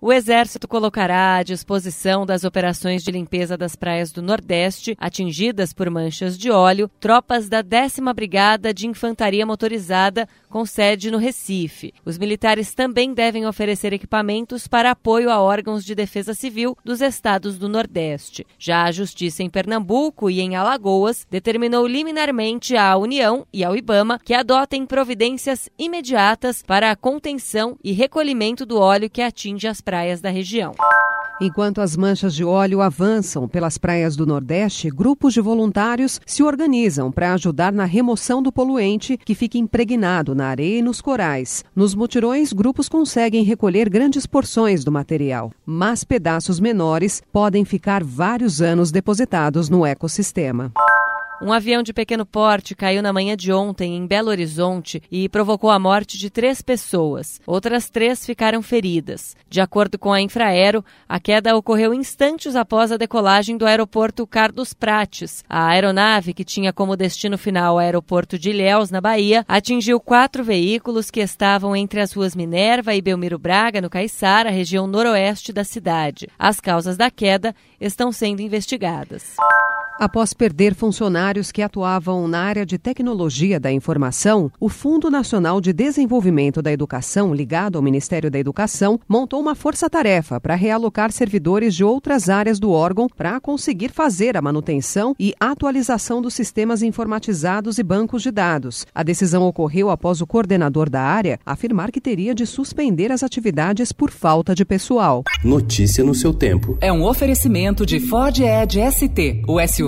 O Exército colocará à disposição das operações de limpeza das praias do Nordeste, atingidas por manchas de óleo, tropas da 10 Brigada de Infantaria Motorizada, com sede no Recife. Os militares também devem oferecer equipamentos para apoio a órgãos de defesa civil dos estados do Nordeste. Já a Justiça em Pernambuco e em Alagoas determinou liminarmente à União e ao IBAMA que adotem providências imediatas para a contenção e recolhimento do óleo que atinge as praias da região. Enquanto as manchas de óleo avançam pelas praias do Nordeste, grupos de voluntários se organizam para ajudar na remoção do poluente que fica impregnado na areia e nos corais. Nos mutirões, grupos conseguem recolher grandes porções do material, mas pedaços menores podem ficar vários anos depositados no ecossistema. Um avião de pequeno porte caiu na manhã de ontem em Belo Horizonte e provocou a morte de três pessoas. Outras três ficaram feridas. De acordo com a Infraero, a queda ocorreu instantes após a decolagem do aeroporto Carlos Prates. A aeronave, que tinha como destino final o aeroporto de Ilhéus, na Bahia, atingiu quatro veículos que estavam entre as ruas Minerva e Belmiro Braga, no Caiçara, região noroeste da cidade. As causas da queda estão sendo investigadas. Após perder funcionários que atuavam na área de tecnologia da informação, o Fundo Nacional de Desenvolvimento da Educação, ligado ao Ministério da Educação, montou uma força-tarefa para realocar servidores de outras áreas do órgão para conseguir fazer a manutenção e atualização dos sistemas informatizados e bancos de dados. A decisão ocorreu após o coordenador da área afirmar que teria de suspender as atividades por falta de pessoal. Notícia no seu tempo. É um oferecimento de Ford Edge ST, o SUV